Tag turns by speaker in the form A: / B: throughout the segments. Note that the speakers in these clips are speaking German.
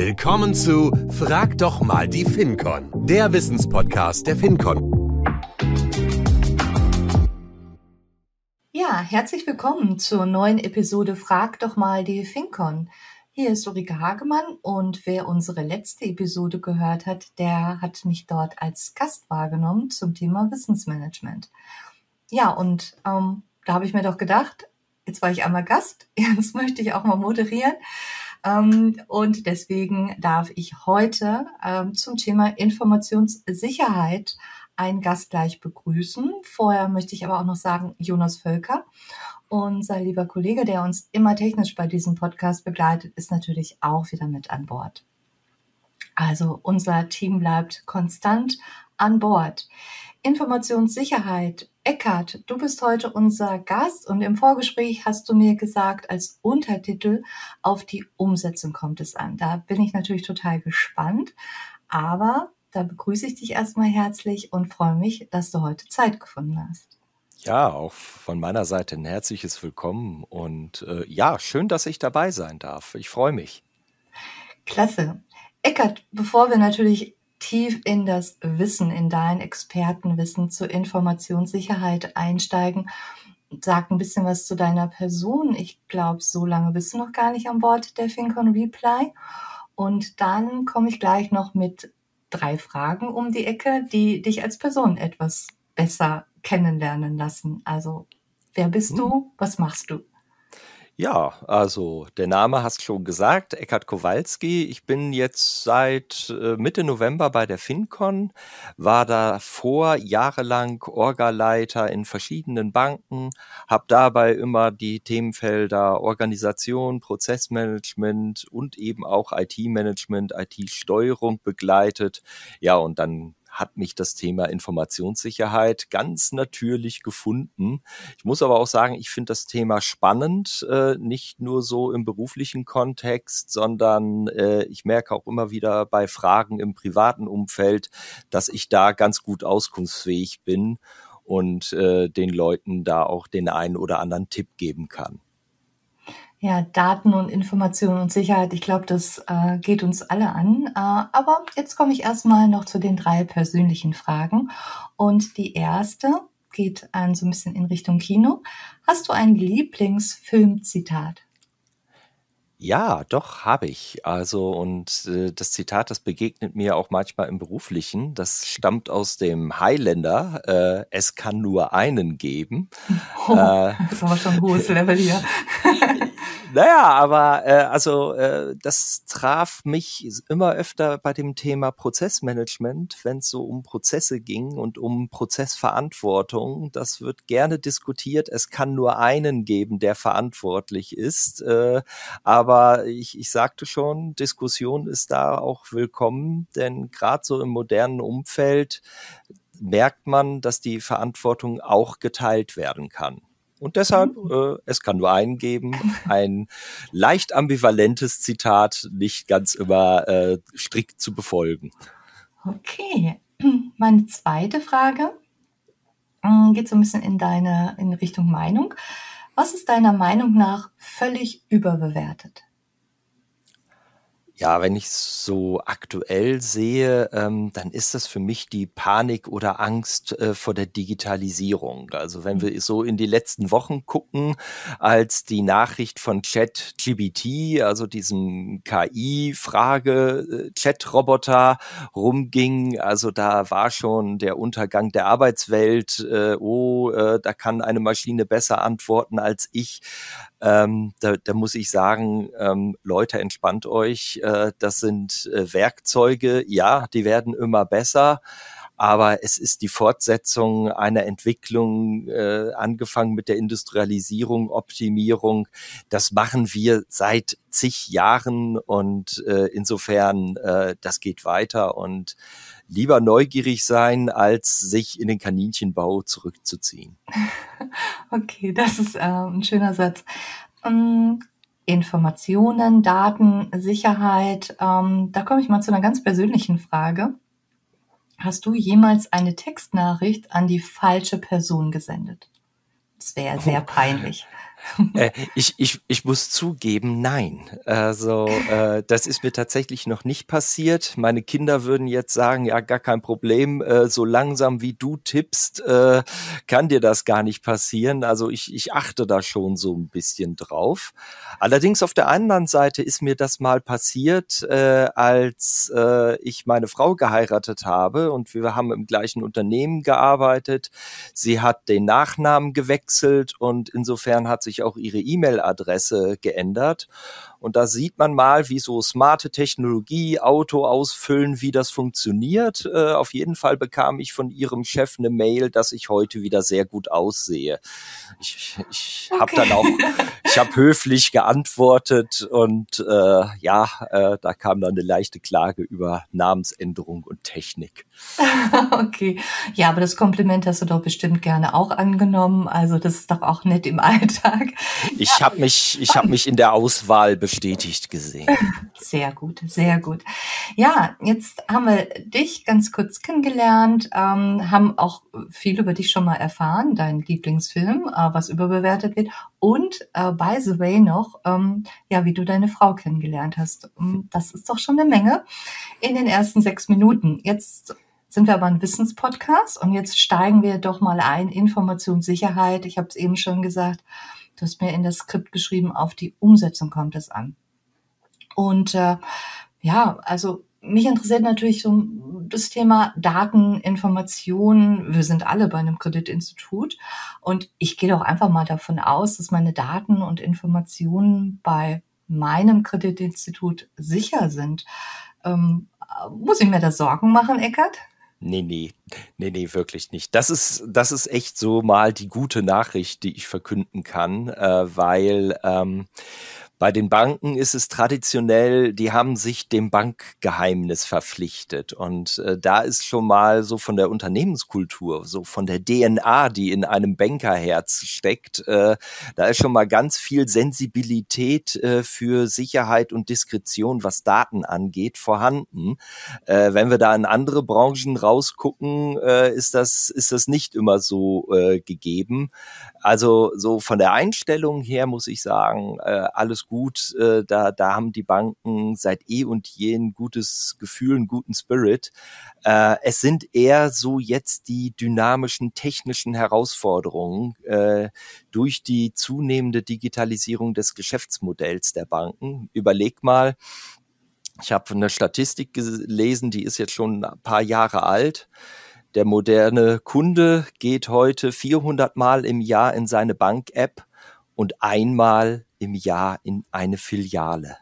A: Willkommen zu Frag doch mal die FinCon, der Wissenspodcast der FinCon.
B: Ja, herzlich willkommen zur neuen Episode Frag doch mal die FinCon. Hier ist Ulrike Hagemann und wer unsere letzte Episode gehört hat, der hat mich dort als Gast wahrgenommen zum Thema Wissensmanagement. Ja, und ähm, da habe ich mir doch gedacht, jetzt war ich einmal Gast, jetzt möchte ich auch mal moderieren. Ähm, und deswegen darf ich heute ähm, zum Thema Informationssicherheit einen Gast gleich begrüßen. Vorher möchte ich aber auch noch sagen, Jonas Völker, unser lieber Kollege, der uns immer technisch bei diesem Podcast begleitet, ist natürlich auch wieder mit an Bord. Also unser Team bleibt konstant an Bord. Informationssicherheit. Eckart, du bist heute unser Gast und im Vorgespräch hast du mir gesagt, als Untertitel auf die Umsetzung kommt es an. Da bin ich natürlich total gespannt, aber da begrüße ich dich erstmal herzlich und freue mich, dass du heute Zeit gefunden hast.
C: Ja, auch von meiner Seite ein herzliches Willkommen und äh, ja, schön, dass ich dabei sein darf. Ich freue mich.
B: Klasse. Eckart, bevor wir natürlich tief in das Wissen, in dein Expertenwissen zur Informationssicherheit einsteigen. Sag ein bisschen was zu deiner Person. Ich glaube, so lange bist du noch gar nicht an Bord der FinCon Reply. Und dann komme ich gleich noch mit drei Fragen um die Ecke, die dich als Person etwas besser kennenlernen lassen. Also, wer bist hm. du? Was machst du?
C: Ja, also der Name hast schon gesagt, Eckhard Kowalski. Ich bin jetzt seit äh, Mitte November bei der FinCon, war davor jahrelang Orgaleiter in verschiedenen Banken, habe dabei immer die Themenfelder Organisation, Prozessmanagement und eben auch IT-Management, IT-Steuerung begleitet. Ja, und dann hat mich das Thema Informationssicherheit ganz natürlich gefunden. Ich muss aber auch sagen, ich finde das Thema spannend, äh, nicht nur so im beruflichen Kontext, sondern äh, ich merke auch immer wieder bei Fragen im privaten Umfeld, dass ich da ganz gut auskunftsfähig bin und äh, den Leuten da auch den einen oder anderen Tipp geben kann.
B: Ja, Daten und Information und Sicherheit, ich glaube, das äh, geht uns alle an. Äh, aber jetzt komme ich erstmal noch zu den drei persönlichen Fragen. Und die erste geht ein so ein bisschen in Richtung Kino. Hast du ein Lieblingsfilmzitat?
C: Ja, doch, habe ich. Also, und äh, das Zitat, das begegnet mir auch manchmal im Beruflichen. Das stammt aus dem Highlander. Äh, es kann nur einen geben.
B: Oh, äh, das ist aber schon ein hohes Level hier.
C: Naja, aber äh, also äh, das traf mich immer öfter bei dem Thema Prozessmanagement, wenn es so um Prozesse ging und um Prozessverantwortung. Das wird gerne diskutiert. Es kann nur einen geben, der verantwortlich ist. Äh, aber ich, ich sagte schon, Diskussion ist da auch willkommen, denn gerade so im modernen Umfeld merkt man, dass die Verantwortung auch geteilt werden kann. Und deshalb, mhm. äh, es kann nur einen geben, ein leicht ambivalentes Zitat, nicht ganz immer äh, strikt zu befolgen.
B: Okay, meine zweite Frage hm, geht so ein bisschen in deine in Richtung Meinung. Was ist deiner Meinung nach völlig überbewertet?
C: Ja, wenn ich so aktuell sehe, ähm, dann ist das für mich die Panik oder Angst äh, vor der Digitalisierung. Also wenn wir so in die letzten Wochen gucken, als die Nachricht von ChatGBT, also diesem KI-Frage-Chat-Roboter rumging, also da war schon der Untergang der Arbeitswelt. Äh, oh, äh, da kann eine Maschine besser antworten als ich. Ähm, da, da muss ich sagen, ähm, Leute, entspannt euch äh, das sind äh, Werkzeuge, ja, die werden immer besser, aber es ist die Fortsetzung einer Entwicklung, äh, angefangen mit der Industrialisierung, Optimierung. Das machen wir seit zig Jahren und äh, insofern, äh, das geht weiter und lieber neugierig sein, als sich in den Kaninchenbau zurückzuziehen.
B: Okay, das ist äh, ein schöner Satz. Ähm, Informationen, Daten, Sicherheit. Ähm, da komme ich mal zu einer ganz persönlichen Frage. Hast du jemals eine Textnachricht an die falsche Person gesendet? Das wäre sehr oh. peinlich.
C: Äh, ich, ich, ich muss zugeben, nein. Also äh, das ist mir tatsächlich noch nicht passiert. Meine Kinder würden jetzt sagen, ja, gar kein Problem, äh, so langsam wie du tippst, äh, kann dir das gar nicht passieren. Also ich, ich achte da schon so ein bisschen drauf. Allerdings auf der anderen Seite ist mir das mal passiert, äh, als äh, ich meine Frau geheiratet habe und wir haben im gleichen Unternehmen gearbeitet. Sie hat den Nachnamen gewechselt und insofern hat sich auch ihre E-Mail-Adresse geändert. Und da sieht man mal, wie so smarte Technologie, Auto ausfüllen, wie das funktioniert. Äh, auf jeden Fall bekam ich von ihrem Chef eine Mail, dass ich heute wieder sehr gut aussehe. Ich, ich okay. habe dann auch, ich habe höflich geantwortet und äh, ja, äh, da kam dann eine leichte Klage über Namensänderung und Technik.
B: okay, ja, aber das Kompliment hast du doch bestimmt gerne auch angenommen. Also das ist doch auch nett im Alltag.
C: Ich ja. habe mich, ich habe mich in der Auswahl bestätigt gesehen.
B: Sehr gut, sehr gut. Ja, jetzt haben wir dich ganz kurz kennengelernt, ähm, haben auch viel über dich schon mal erfahren, dein Lieblingsfilm, äh, was überbewertet wird und äh, by the way noch, ähm, ja, wie du deine Frau kennengelernt hast. Ähm, das ist doch schon eine Menge in den ersten sechs Minuten. Jetzt sind wir aber ein Wissenspodcast und jetzt steigen wir doch mal ein, Informationssicherheit. Ich habe es eben schon gesagt, Du hast mir in das Skript geschrieben, auf die Umsetzung kommt es an. Und äh, ja, also mich interessiert natürlich so das Thema Daten, Informationen. Wir sind alle bei einem Kreditinstitut und ich gehe doch einfach mal davon aus, dass meine Daten und Informationen bei meinem Kreditinstitut sicher sind. Ähm, muss ich mir da Sorgen machen, Eckert?
C: Nee, nee, nee, nee, wirklich nicht. Das ist, das ist echt so mal die gute Nachricht, die ich verkünden kann, äh, weil ähm, bei den Banken ist es traditionell, die haben sich dem Bankgeheimnis verpflichtet. Und äh, da ist schon mal so von der Unternehmenskultur, so von der DNA, die in einem Bankerherz steckt, äh, da ist schon mal ganz viel Sensibilität äh, für Sicherheit und Diskretion, was Daten angeht, vorhanden. Äh, wenn wir da in andere Branchen rausgucken, äh, ist, das, ist das nicht immer so äh, gegeben. Also so von der Einstellung her muss ich sagen, alles gut. Äh, da, da haben die Banken seit eh und je ein gutes Gefühl, einen guten Spirit. Äh, es sind eher so jetzt die dynamischen technischen Herausforderungen äh, durch die zunehmende Digitalisierung des Geschäftsmodells der Banken. Überleg mal, ich habe eine Statistik gelesen, die ist jetzt schon ein paar Jahre alt. Der moderne Kunde geht heute 400 Mal im Jahr in seine Bank-App und einmal im Jahr in eine Filiale.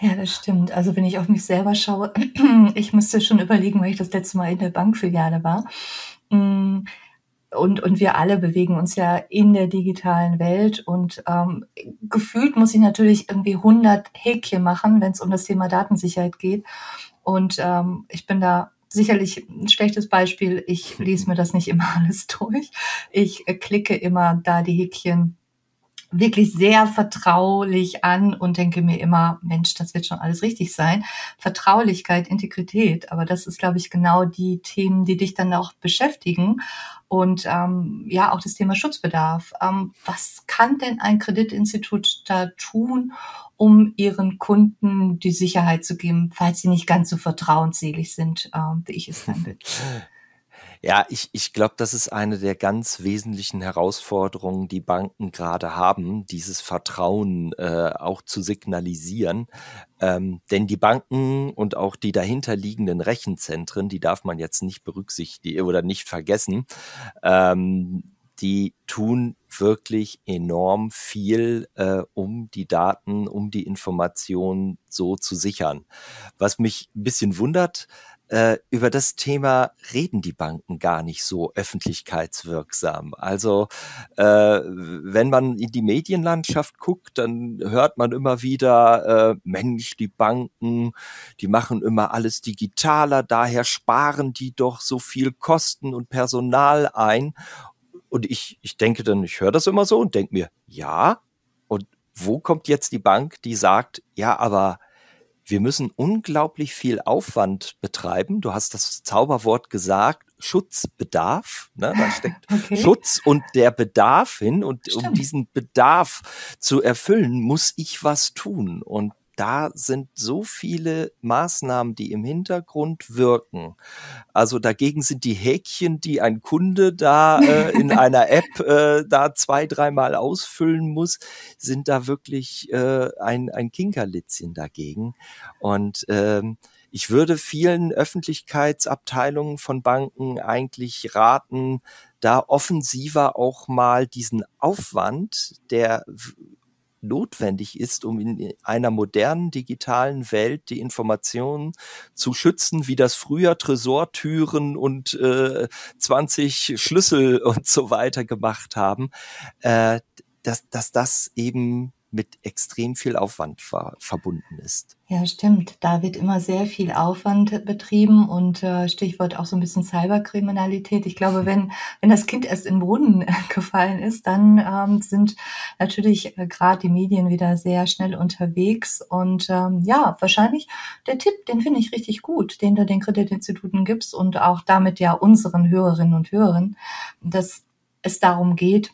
B: Ja, das stimmt. Also wenn ich auf mich selber schaue, ich müsste schon überlegen, weil ich das letzte Mal in der Bankfiliale war. Mm, und, und wir alle bewegen uns ja in der digitalen Welt und ähm, gefühlt muss ich natürlich irgendwie 100 Häkchen machen, wenn es um das Thema Datensicherheit geht. Und ähm, ich bin da sicherlich ein schlechtes Beispiel. Ich lese mir das nicht immer alles durch. Ich äh, klicke immer da die Häkchen wirklich sehr vertraulich an und denke mir immer, Mensch, das wird schon alles richtig sein. Vertraulichkeit, Integrität, aber das ist, glaube ich, genau die Themen, die dich dann auch beschäftigen. Und ähm, ja, auch das Thema Schutzbedarf. Ähm, was kann denn ein Kreditinstitut da tun, um ihren Kunden die Sicherheit zu geben, falls sie nicht ganz so vertrauensselig sind, äh, wie ich es dann bin?
C: Ja, ich, ich glaube, das ist eine der ganz wesentlichen Herausforderungen, die Banken gerade haben, dieses Vertrauen äh, auch zu signalisieren. Ähm, denn die Banken und auch die dahinterliegenden Rechenzentren, die darf man jetzt nicht berücksichtigen oder nicht vergessen. Ähm, die tun wirklich enorm viel, äh, um die Daten, um die Informationen so zu sichern. Was mich ein bisschen wundert, äh, über das Thema reden die Banken gar nicht so öffentlichkeitswirksam. Also äh, wenn man in die Medienlandschaft guckt, dann hört man immer wieder, äh, Mensch, die Banken, die machen immer alles digitaler, daher sparen die doch so viel Kosten und Personal ein. Und ich, ich denke dann, ich höre das immer so und denke mir, ja, und wo kommt jetzt die Bank, die sagt, ja, aber wir müssen unglaublich viel Aufwand betreiben. Du hast das Zauberwort gesagt, Schutzbedarf. Ne? Da steckt okay. Schutz und der Bedarf hin. Und Stimmt. um diesen Bedarf zu erfüllen, muss ich was tun. Und da sind so viele Maßnahmen, die im Hintergrund wirken. Also dagegen sind die Häkchen, die ein Kunde da äh, in einer App äh, da zwei, dreimal ausfüllen muss, sind da wirklich äh, ein, ein Kinkerlitzchen dagegen. Und ähm, ich würde vielen Öffentlichkeitsabteilungen von Banken eigentlich raten, da offensiver auch mal diesen Aufwand, der notwendig ist, um in einer modernen digitalen Welt die Informationen zu schützen, wie das früher Tresortüren und äh, 20 Schlüssel und so weiter gemacht haben, äh, dass, dass das eben mit extrem viel Aufwand ver verbunden ist.
B: Ja, stimmt. Da wird immer sehr viel Aufwand betrieben und äh, Stichwort auch so ein bisschen Cyberkriminalität. Ich glaube, wenn, wenn das Kind erst in den Brunnen gefallen ist, dann ähm, sind natürlich äh, gerade die Medien wieder sehr schnell unterwegs. Und ähm, ja, wahrscheinlich der Tipp, den finde ich richtig gut, den du den Kreditinstituten gibst und auch damit ja unseren Hörerinnen und Hörern, dass es darum geht,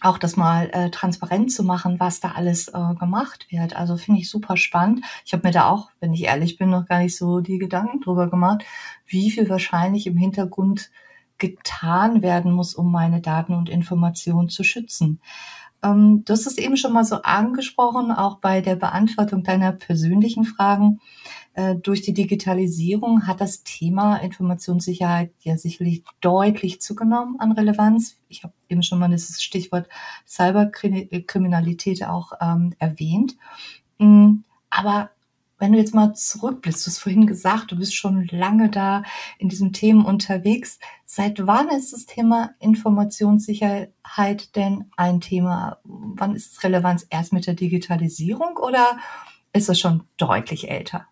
B: auch das mal äh, transparent zu machen, was da alles äh, gemacht wird. Also finde ich super spannend. Ich habe mir da auch, wenn ich ehrlich bin, noch gar nicht so die Gedanken drüber gemacht, wie viel wahrscheinlich im Hintergrund getan werden muss, um meine Daten und Informationen zu schützen. Ähm, du hast es eben schon mal so angesprochen, auch bei der Beantwortung deiner persönlichen Fragen. Äh, durch die Digitalisierung hat das Thema Informationssicherheit ja sicherlich deutlich zugenommen an Relevanz. Ich habe eben schon mal das Stichwort Cyberkriminalität auch ähm, erwähnt. Mm, aber wenn du jetzt mal zurückblickst, du hast vorhin gesagt, du bist schon lange da in diesen Themen unterwegs. Seit wann ist das Thema Informationssicherheit denn ein Thema? Wann ist es relevant? Erst mit der Digitalisierung oder ist es schon deutlich älter?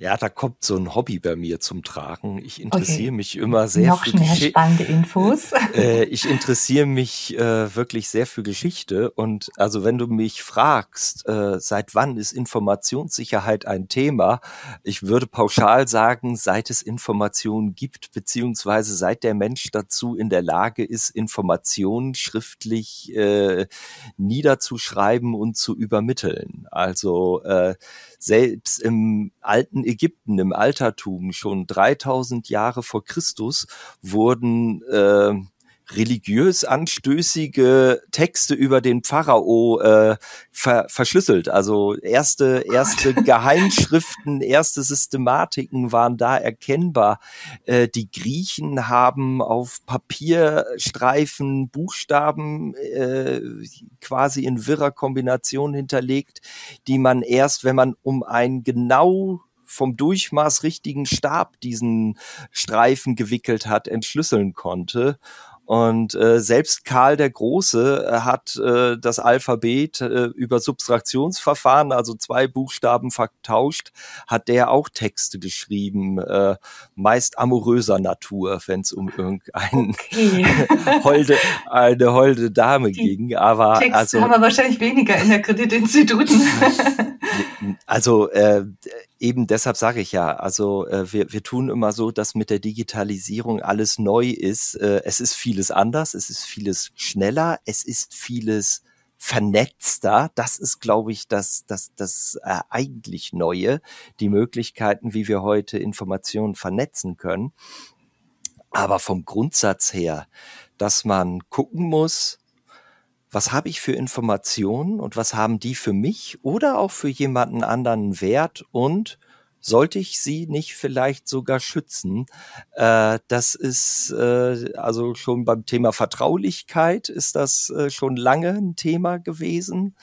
C: Ja, da kommt so ein Hobby bei mir zum Tragen. Ich interessiere okay. mich immer sehr
B: Noch für mehr Gesch spannende Infos.
C: Äh, ich interessiere mich äh, wirklich sehr für Geschichte. Und also wenn du mich fragst, äh, seit wann ist Informationssicherheit ein Thema, ich würde pauschal sagen, seit es Informationen gibt, beziehungsweise seit der Mensch dazu in der Lage ist, Informationen schriftlich äh, niederzuschreiben und zu übermitteln. Also äh, selbst im alten Ägypten, im Altertum, schon 3000 Jahre vor Christus, wurden äh, religiös anstößige Texte über den Pharao äh, ver verschlüsselt. Also erste, erste Geheimschriften, erste Systematiken waren da erkennbar. Äh, die Griechen haben auf Papierstreifen Buchstaben äh, quasi in wirrer Kombination hinterlegt, die man erst, wenn man um ein genau vom Durchmaß richtigen Stab diesen Streifen gewickelt hat, entschlüsseln konnte. Und äh, selbst Karl der Große äh, hat äh, das Alphabet äh, über Substraktionsverfahren, also zwei Buchstaben vertauscht, hat der auch Texte geschrieben, äh, meist amoröser Natur, wenn es um irgendeinen okay. holde, eine holde Dame Die ging. Aber
B: Texte also haben wir wahrscheinlich weniger in der Kreditinstituten.
C: also äh, eben deshalb sage ich ja, also äh, wir, wir tun immer so, dass mit der Digitalisierung alles neu ist. Äh, es ist vieles anders, es ist vieles schneller, es ist vieles vernetzter. Das ist, glaube ich, das, das, das äh, eigentlich Neue, die Möglichkeiten, wie wir heute Informationen vernetzen können. Aber vom Grundsatz her, dass man gucken muss, was habe ich für Informationen und was haben die für mich oder auch für jemanden anderen Wert und sollte ich sie nicht vielleicht sogar schützen? Äh, das ist äh, also schon beim Thema Vertraulichkeit ist das äh, schon lange ein Thema gewesen.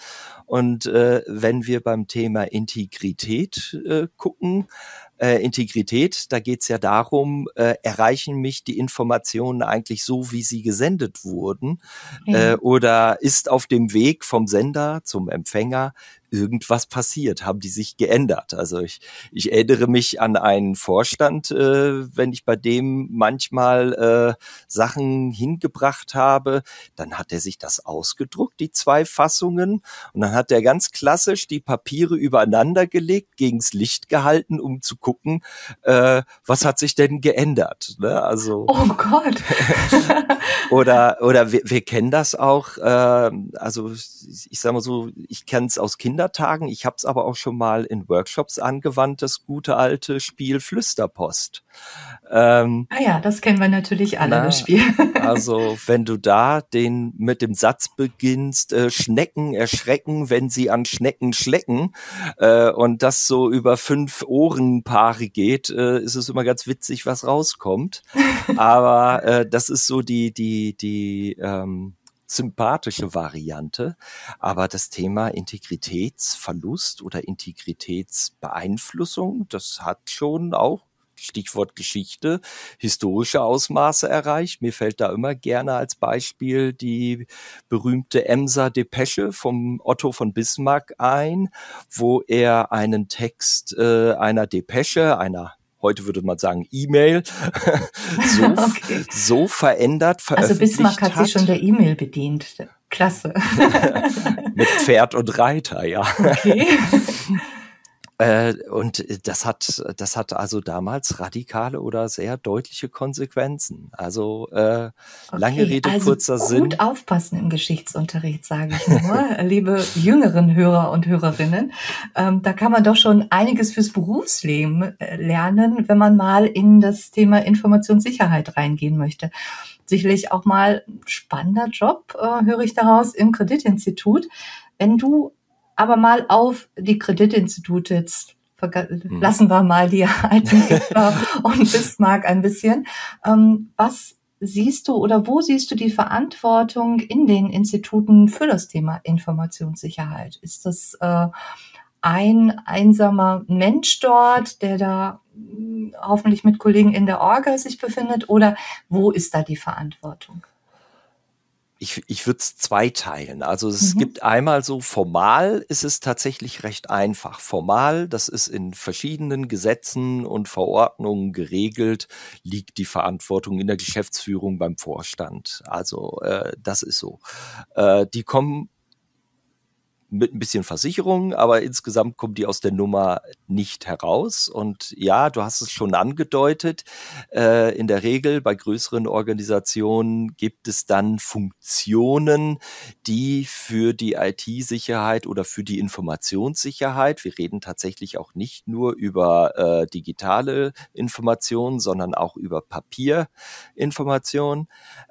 C: Und äh, wenn wir beim Thema Integrität äh, gucken, äh, Integrität, da geht es ja darum, äh, erreichen mich die Informationen eigentlich so, wie sie gesendet wurden, ja. äh, oder ist auf dem Weg vom Sender zum Empfänger irgendwas passiert? Haben die sich geändert? Also ich, ich erinnere mich an einen Vorstand, äh, wenn ich bei dem manchmal äh, Sachen hingebracht habe, dann hat er sich das ausgedruckt, die zwei Fassungen, und dann hat der ganz klassisch die Papiere übereinander gelegt, gegens Licht gehalten, um zu gucken, äh, was hat sich denn geändert. Ne? Also
B: oh Gott.
C: oder oder wir, wir kennen das auch. Äh, also ich sage mal so, ich kenne es aus Kindertagen. Ich habe es aber auch schon mal in Workshops angewandt. Das gute alte Spiel Flüsterpost.
B: Ähm, ah ja, das kennen wir natürlich alle, na, das Spiel.
C: also wenn du da den mit dem Satz beginnst, äh, Schnecken erschrecken, wenn sie an Schnecken schlecken äh, und das so über fünf Ohrenpaare geht, äh, ist es immer ganz witzig, was rauskommt. Aber äh, das ist so die die die ähm, sympathische Variante. Aber das Thema Integritätsverlust oder Integritätsbeeinflussung, das hat schon auch Stichwort Geschichte, historische Ausmaße erreicht. Mir fällt da immer gerne als Beispiel die berühmte Emser Depesche vom Otto von Bismarck ein, wo er einen Text äh, einer Depesche, einer heute würde man sagen E-Mail, so, okay. so verändert
B: veröffentlicht Also Bismarck hat, hat sich schon der E-Mail bedient. Klasse.
C: Mit Pferd und Reiter, ja. Okay. Äh, und das hat, das hat also damals radikale oder sehr deutliche Konsequenzen. Also äh, okay, lange Rede, also kurzer
B: gut
C: Sinn.
B: Gut aufpassen im Geschichtsunterricht, sage ich nur, liebe jüngeren Hörer und Hörerinnen. Ähm, da kann man doch schon einiges fürs Berufsleben äh, lernen, wenn man mal in das Thema Informationssicherheit reingehen möchte sicherlich auch mal spannender Job, äh, höre ich daraus, im Kreditinstitut. Wenn du aber mal auf die Kreditinstitute jetzt hm. lassen wir mal die alten und Bismarck ein bisschen. Ähm, was siehst du oder wo siehst du die Verantwortung in den Instituten für das Thema Informationssicherheit? Ist das äh, ein einsamer Mensch dort, der da hm, hoffentlich mit Kollegen in der Orga sich befindet oder wo ist da die Verantwortung?
C: Ich, ich würde es zweiteilen. Also es mhm. gibt einmal so formal ist es tatsächlich recht einfach. Formal, das ist in verschiedenen Gesetzen und Verordnungen geregelt, liegt die Verantwortung in der Geschäftsführung beim Vorstand. Also äh, das ist so. Äh, die kommen mit ein bisschen Versicherung, aber insgesamt kommt die aus der Nummer nicht heraus. Und ja, du hast es schon angedeutet, äh, in der Regel bei größeren Organisationen gibt es dann Funktionen, die für die IT-Sicherheit oder für die Informationssicherheit, wir reden tatsächlich auch nicht nur über äh, digitale Informationen, sondern auch über Papierinformationen,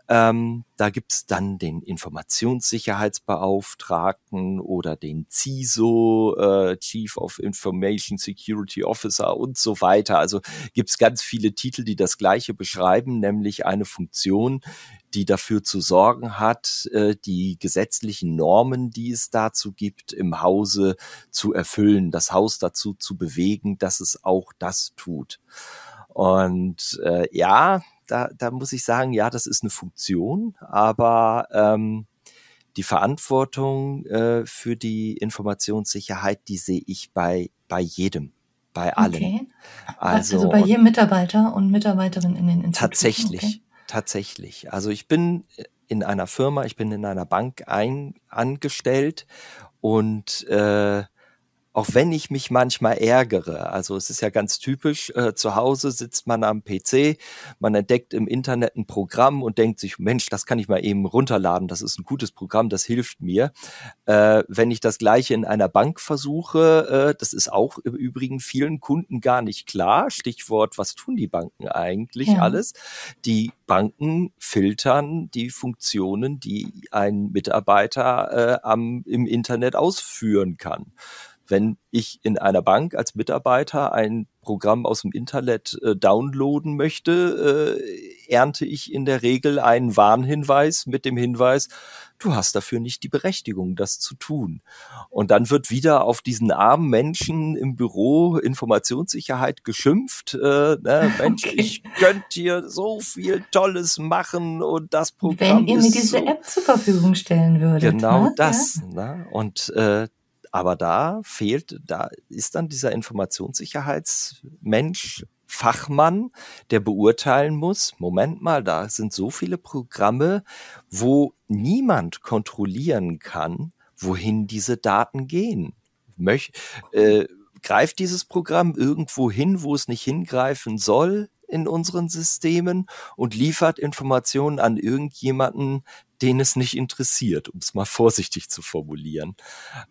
C: ähm, da gibt's dann den Informationssicherheitsbeauftragten oder den CISO, äh, Chief of Information Security Officer und so weiter. Also gibt's ganz viele Titel, die das Gleiche beschreiben, nämlich eine Funktion, die dafür zu sorgen hat, äh, die gesetzlichen Normen, die es dazu gibt, im Hause zu erfüllen, das Haus dazu zu bewegen, dass es auch das tut. Und äh, ja, da, da muss ich sagen, ja, das ist eine Funktion, aber ähm, die Verantwortung äh, für die Informationssicherheit, die sehe ich bei, bei jedem, bei allen. Okay.
B: Also, also bei jedem Mitarbeiter und Mitarbeiterin in den Instituten.
C: Tatsächlich, okay. tatsächlich. Also ich bin in einer Firma, ich bin in einer Bank ein, angestellt und äh, auch wenn ich mich manchmal ärgere. Also es ist ja ganz typisch, äh, zu Hause sitzt man am PC, man entdeckt im Internet ein Programm und denkt sich, Mensch, das kann ich mal eben runterladen, das ist ein gutes Programm, das hilft mir. Äh, wenn ich das gleiche in einer Bank versuche, äh, das ist auch im Übrigen vielen Kunden gar nicht klar. Stichwort, was tun die Banken eigentlich ja. alles? Die Banken filtern die Funktionen, die ein Mitarbeiter äh, am, im Internet ausführen kann wenn ich in einer Bank als Mitarbeiter ein Programm aus dem Internet äh, downloaden möchte, äh, ernte ich in der Regel einen Warnhinweis mit dem Hinweis, du hast dafür nicht die Berechtigung, das zu tun. Und dann wird wieder auf diesen armen Menschen im Büro Informationssicherheit geschimpft. Äh, ne, Mensch, okay. ich könnte hier so viel Tolles machen und das Programm.
B: Wenn ihr mir diese
C: so
B: App zur Verfügung stellen würdet.
C: Genau ne? das. Ja. Ne? Und äh, aber da fehlt, da ist dann dieser Informationssicherheitsmensch, Fachmann, der beurteilen muss, Moment mal, da sind so viele Programme, wo niemand kontrollieren kann, wohin diese Daten gehen. Möch, äh, greift dieses Programm irgendwo hin, wo es nicht hingreifen soll in unseren Systemen und liefert Informationen an irgendjemanden, den es nicht interessiert, um es mal vorsichtig zu formulieren.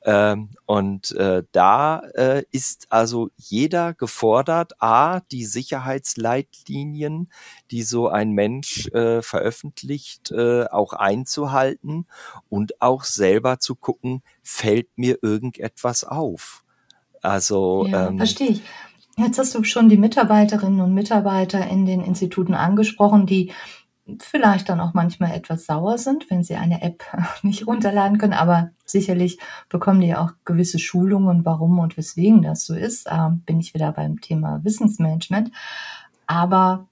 C: Ähm, und äh, da äh, ist also jeder gefordert, a, die Sicherheitsleitlinien, die so ein Mensch äh, veröffentlicht, äh, auch einzuhalten und auch selber zu gucken, fällt mir irgendetwas auf. Also
B: ja, ähm, verstehe ich. Jetzt hast du schon die Mitarbeiterinnen und Mitarbeiter in den Instituten angesprochen, die vielleicht dann auch manchmal etwas sauer sind, wenn sie eine App nicht runterladen können, aber sicherlich bekommen die auch gewisse Schulungen, warum und weswegen das so ist. Ähm, bin ich wieder beim Thema Wissensmanagement. Aber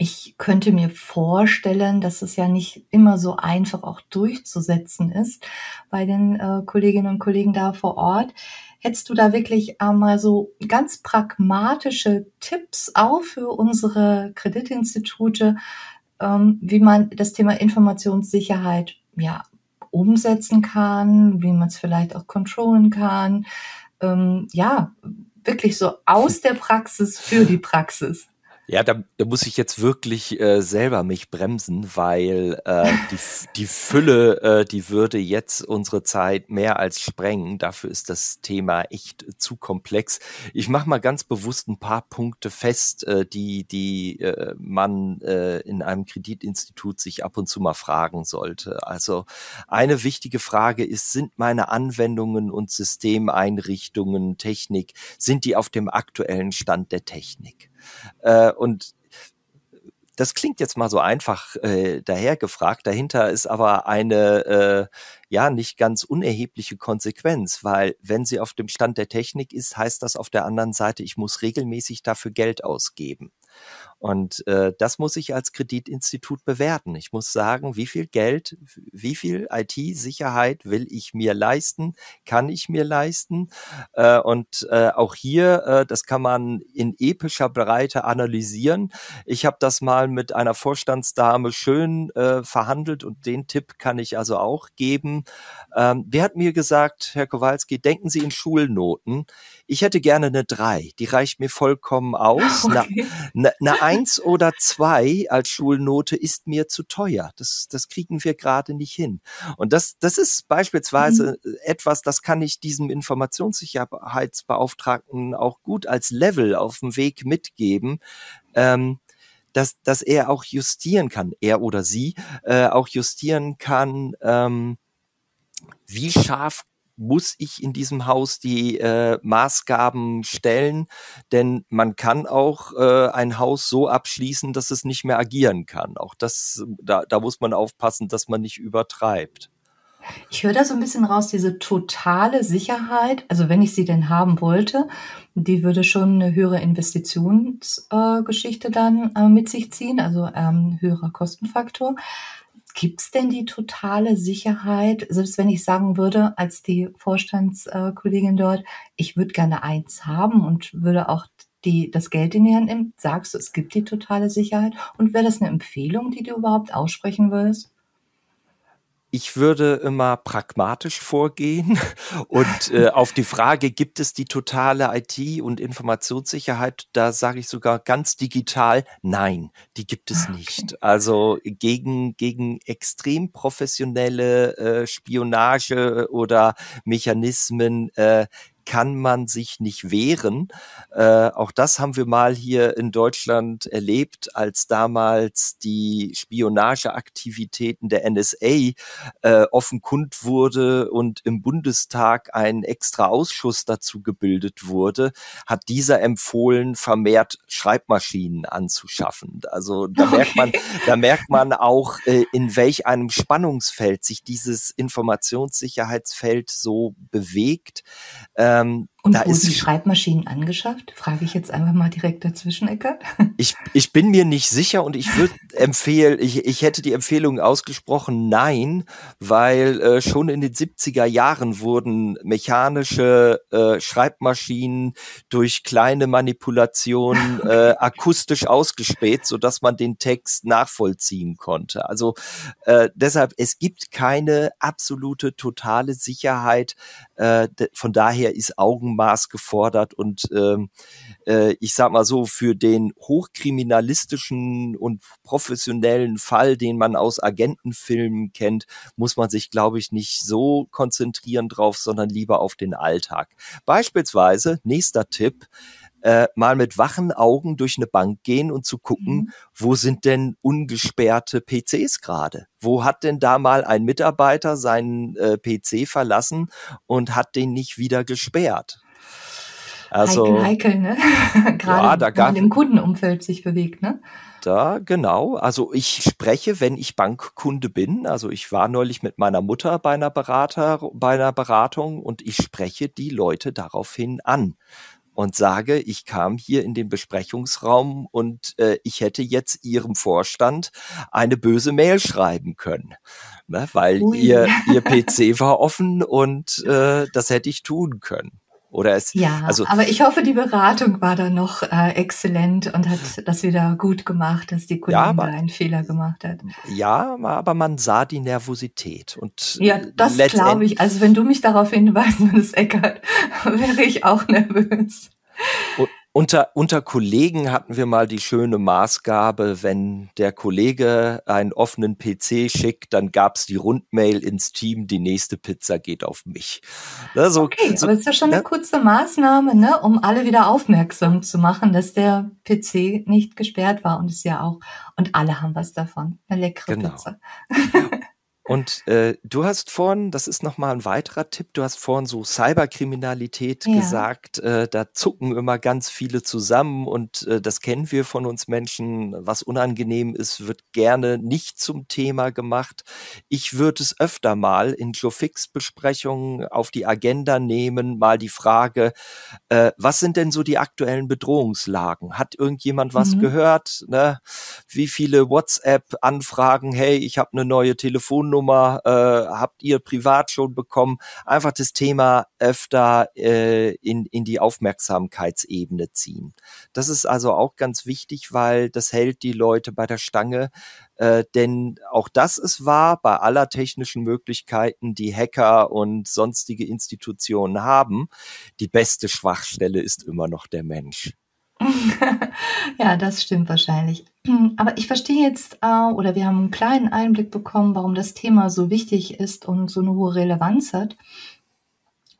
B: ich könnte mir vorstellen, dass es ja nicht immer so einfach auch durchzusetzen ist bei den äh, Kolleginnen und Kollegen da vor Ort. Hättest du da wirklich einmal so ganz pragmatische Tipps auch für unsere Kreditinstitute, ähm, wie man das Thema Informationssicherheit ja umsetzen kann, wie man es vielleicht auch controllen kann. Ähm, ja, wirklich so aus der Praxis für die Praxis.
C: Ja, da, da muss ich jetzt wirklich äh, selber mich bremsen, weil äh, die, die Fülle, äh, die würde jetzt unsere Zeit mehr als sprengen. Dafür ist das Thema echt zu komplex. Ich mache mal ganz bewusst ein paar Punkte fest, äh, die, die äh, man äh, in einem Kreditinstitut sich ab und zu mal fragen sollte. Also eine wichtige Frage ist, sind meine Anwendungen und Systemeinrichtungen, Technik, sind die auf dem aktuellen Stand der Technik? Äh, und das klingt jetzt mal so einfach äh, dahergefragt. Dahinter ist aber eine äh, ja nicht ganz unerhebliche Konsequenz, weil wenn sie auf dem Stand der Technik ist, heißt das auf der anderen Seite, ich muss regelmäßig dafür Geld ausgeben. Und äh, das muss ich als Kreditinstitut bewerten. Ich muss sagen, wie viel Geld, wie viel IT-Sicherheit will ich mir leisten, kann ich mir leisten. Äh, und äh, auch hier, äh, das kann man in epischer Breite analysieren. Ich habe das mal mit einer Vorstandsdame schön äh, verhandelt und den Tipp kann ich also auch geben. Ähm, wer hat mir gesagt, Herr Kowalski, denken Sie in Schulnoten. Ich hätte gerne eine drei. Die reicht mir vollkommen aus. Okay. Eine, eine eins oder zwei als Schulnote ist mir zu teuer. Das, das kriegen wir gerade nicht hin. Und das, das ist beispielsweise mhm. etwas, das kann ich diesem Informationssicherheitsbeauftragten auch gut als Level auf dem Weg mitgeben. Ähm, dass, dass er auch justieren kann, er oder sie äh, auch justieren kann, ähm, wie scharf muss ich in diesem Haus die äh, Maßgaben stellen, denn man kann auch äh, ein Haus so abschließen, dass es nicht mehr agieren kann. Auch das, da, da muss man aufpassen, dass man nicht übertreibt.
B: Ich höre da so ein bisschen raus, diese totale Sicherheit, also wenn ich sie denn haben wollte, die würde schon eine höhere Investitionsgeschichte äh, dann äh, mit sich ziehen, also ähm, höherer Kostenfaktor. Gibt es denn die totale Sicherheit, selbst wenn ich sagen würde, als die Vorstandskollegin dort, ich würde gerne eins haben und würde auch die, das Geld in die Hand nehmen, sagst du, es gibt die totale Sicherheit? Und wäre das eine Empfehlung, die du überhaupt aussprechen würdest?
C: Ich würde immer pragmatisch vorgehen und äh, auf die Frage, gibt es die totale IT- und Informationssicherheit, da sage ich sogar ganz digital, nein, die gibt es nicht. Also gegen, gegen extrem professionelle äh, Spionage oder Mechanismen äh, kann man sich nicht wehren. Äh, auch das haben wir mal hier in Deutschland erlebt, als damals die Spionageaktivitäten der NSA äh, offenkund wurde und im Bundestag ein extra Ausschuss dazu gebildet wurde, hat dieser empfohlen, vermehrt Schreibmaschinen anzuschaffen. Also da okay. merkt man, da merkt man auch, äh, in welch einem Spannungsfeld sich dieses Informationssicherheitsfeld so bewegt. Äh, ähm,
B: Und da wurden die Schreibmaschinen angeschafft? Frage ich jetzt einfach mal direkt dazwischen, Eckert.
C: Ich, ich bin mir nicht sicher und ich würde empfehlen, ich, ich hätte die Empfehlung ausgesprochen, nein, weil äh, schon in den 70er Jahren wurden mechanische äh, Schreibmaschinen durch kleine Manipulationen äh, akustisch ausgespäht, sodass man den Text nachvollziehen konnte. Also äh, deshalb, es gibt keine absolute, totale Sicherheit. Äh, von daher ist Augenmaß gefordert und ähm, äh, ich sag mal so, für den hochkriminalistischen und professionellen Fall, den man aus Agentenfilmen kennt, muss man sich, glaube ich, nicht so konzentrieren drauf, sondern lieber auf den Alltag. Beispielsweise, nächster Tipp, äh, mal mit wachen Augen durch eine Bank gehen und zu gucken, mhm. wo sind denn ungesperrte PCs gerade? Wo hat denn da mal ein Mitarbeiter seinen äh, PC verlassen und hat den nicht wieder gesperrt?
B: Also, heikel, heikel, ne? Gerade ja, da gab, wenn man im Kundenumfeld sich bewegt, ne?
C: Da, genau. Also ich spreche, wenn ich Bankkunde bin. Also ich war neulich mit meiner Mutter bei einer Berater, bei einer Beratung und ich spreche die Leute daraufhin an und sage, ich kam hier in den Besprechungsraum und äh, ich hätte jetzt Ihrem Vorstand eine böse Mail schreiben können, ne, weil ihr, ihr PC war offen und äh, das hätte ich tun können. Oder es,
B: ja, also, aber ich hoffe, die Beratung war dann noch äh, exzellent und hat das wieder gut gemacht, dass die Kollegin ja, aber, da einen Fehler gemacht hat.
C: Ja, aber man sah die Nervosität und
B: ja, das glaube ich. Also wenn du mich darauf hinweisen würdest, Eckert, wäre ich auch nervös.
C: Und, unter, unter Kollegen hatten wir mal die schöne Maßgabe, wenn der Kollege einen offenen PC schickt, dann gab's die Rundmail ins Team, die nächste Pizza geht auf mich.
B: Ne, so, okay, so, aber es ist ja schon ne? eine kurze Maßnahme, ne, um alle wieder aufmerksam zu machen, dass der PC nicht gesperrt war und es ja auch, und alle haben was davon, eine leckere genau. Pizza.
C: Und äh, du hast vorhin, das ist nochmal ein weiterer Tipp, du hast vorhin so Cyberkriminalität ja. gesagt, äh, da zucken immer ganz viele zusammen und äh, das kennen wir von uns Menschen. Was unangenehm ist, wird gerne nicht zum Thema gemacht. Ich würde es öfter mal in Joe Fix Besprechungen auf die Agenda nehmen, mal die Frage, äh, was sind denn so die aktuellen Bedrohungslagen? Hat irgendjemand was mhm. gehört? Ne? Wie viele WhatsApp-Anfragen? Hey, ich habe eine neue Telefonnummer Telefonnummer äh, habt ihr privat schon bekommen? Einfach das Thema öfter äh, in, in die Aufmerksamkeitsebene ziehen. Das ist also auch ganz wichtig, weil das hält die Leute bei der Stange. Äh, denn auch das ist wahr, bei aller technischen Möglichkeiten, die Hacker und sonstige Institutionen haben, die beste Schwachstelle ist immer noch der Mensch.
B: ja, das stimmt wahrscheinlich. Aber ich verstehe jetzt, äh, oder wir haben einen kleinen Einblick bekommen, warum das Thema so wichtig ist und so eine hohe Relevanz hat.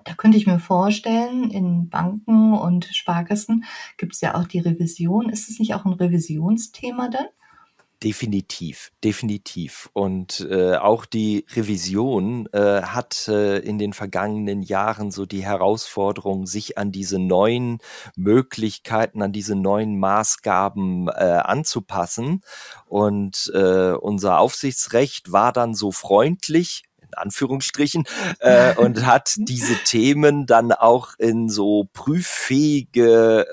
B: Da könnte ich mir vorstellen, in Banken und Sparkassen gibt es ja auch die Revision. Ist es nicht auch ein Revisionsthema dann?
C: Definitiv, definitiv. Und äh, auch die Revision äh, hat äh, in den vergangenen Jahren so die Herausforderung, sich an diese neuen Möglichkeiten, an diese neuen Maßgaben äh, anzupassen. Und äh, unser Aufsichtsrecht war dann so freundlich in Anführungsstrichen, äh, und hat diese Themen dann auch in so prüffähige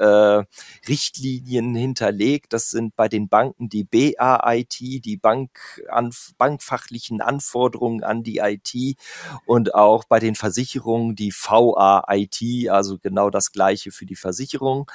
C: äh, Richtlinien hinterlegt. Das sind bei den Banken die BAIT, die Bank, an, bankfachlichen Anforderungen an die IT und auch bei den Versicherungen die VAIT, also genau das gleiche für die Versicherung.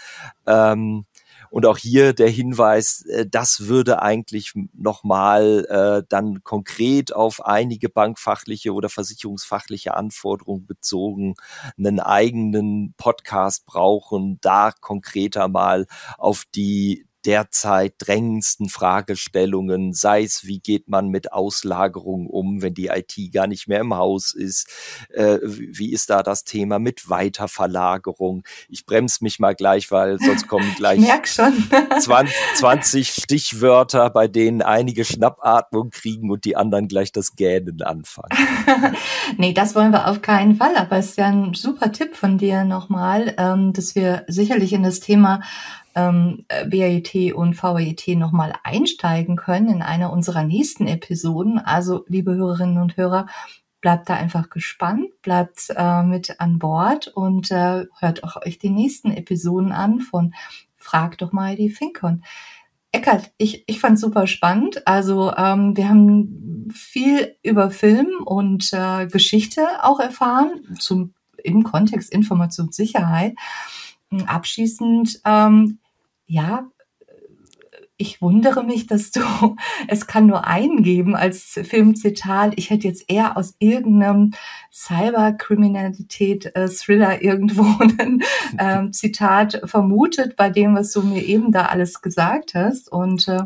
C: Ähm, und auch hier der Hinweis, äh, das würde eigentlich nochmal äh, dann konkret auf einige bankfachliche oder versicherungsfachliche Anforderungen bezogen einen eigenen Podcast brauchen, da konkreter mal auf die derzeit drängendsten Fragestellungen, sei es, wie geht man mit Auslagerungen um, wenn die IT gar nicht mehr im Haus ist, äh, wie ist da das Thema mit Weiterverlagerung. Ich bremse mich mal gleich, weil sonst kommen gleich 20, 20 Stichwörter, bei denen einige Schnappatmung kriegen und die anderen gleich das Gähnen anfangen.
B: nee, das wollen wir auf keinen Fall, aber es ist ja ein super Tipp von dir nochmal, ähm, dass wir sicherlich in das Thema ähm, BAET und VAET nochmal einsteigen können in einer unserer nächsten Episoden. Also, liebe Hörerinnen und Hörer, bleibt da einfach gespannt, bleibt äh, mit an Bord und äh, hört auch euch die nächsten Episoden an von Frag doch mal die Finkon. Eckert, ich, ich fand super spannend. Also ähm, wir haben viel über Film und äh, Geschichte auch erfahren, zum, im Kontext Informationssicherheit. Abschließend, ähm, ja, ich wundere mich, dass du, es kann nur einen geben als Filmzitat. Ich hätte jetzt eher aus irgendeinem Cyberkriminalität-Thriller äh, irgendwo ein äh, Zitat vermutet bei dem, was du mir eben da alles gesagt hast. Und äh,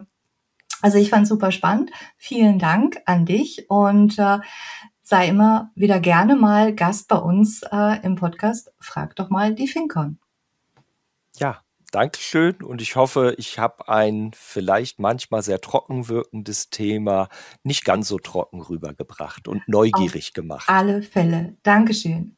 B: also ich fand super spannend. Vielen Dank an dich und äh, sei immer wieder gerne mal Gast bei uns äh, im Podcast. Frag doch mal die FinCon.
C: Ja, Dankeschön und ich hoffe, ich habe ein vielleicht manchmal sehr trocken wirkendes Thema nicht ganz so trocken rübergebracht und neugierig
B: Auf
C: gemacht.
B: Alle Fälle. Dankeschön.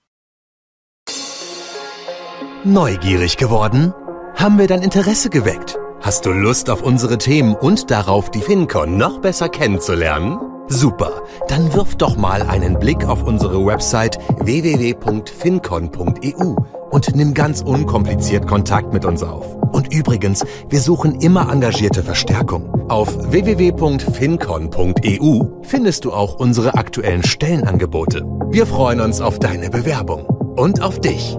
A: Neugierig geworden? Haben wir dein Interesse geweckt? Hast du Lust auf unsere Themen und darauf, die FinCon noch besser kennenzulernen? Super, dann wirf doch mal einen Blick auf unsere Website www.fincon.eu und nimm ganz unkompliziert Kontakt mit uns auf. Und übrigens, wir suchen immer engagierte Verstärkung. Auf www.fincon.eu findest du auch unsere aktuellen Stellenangebote. Wir freuen uns auf deine Bewerbung und auf dich.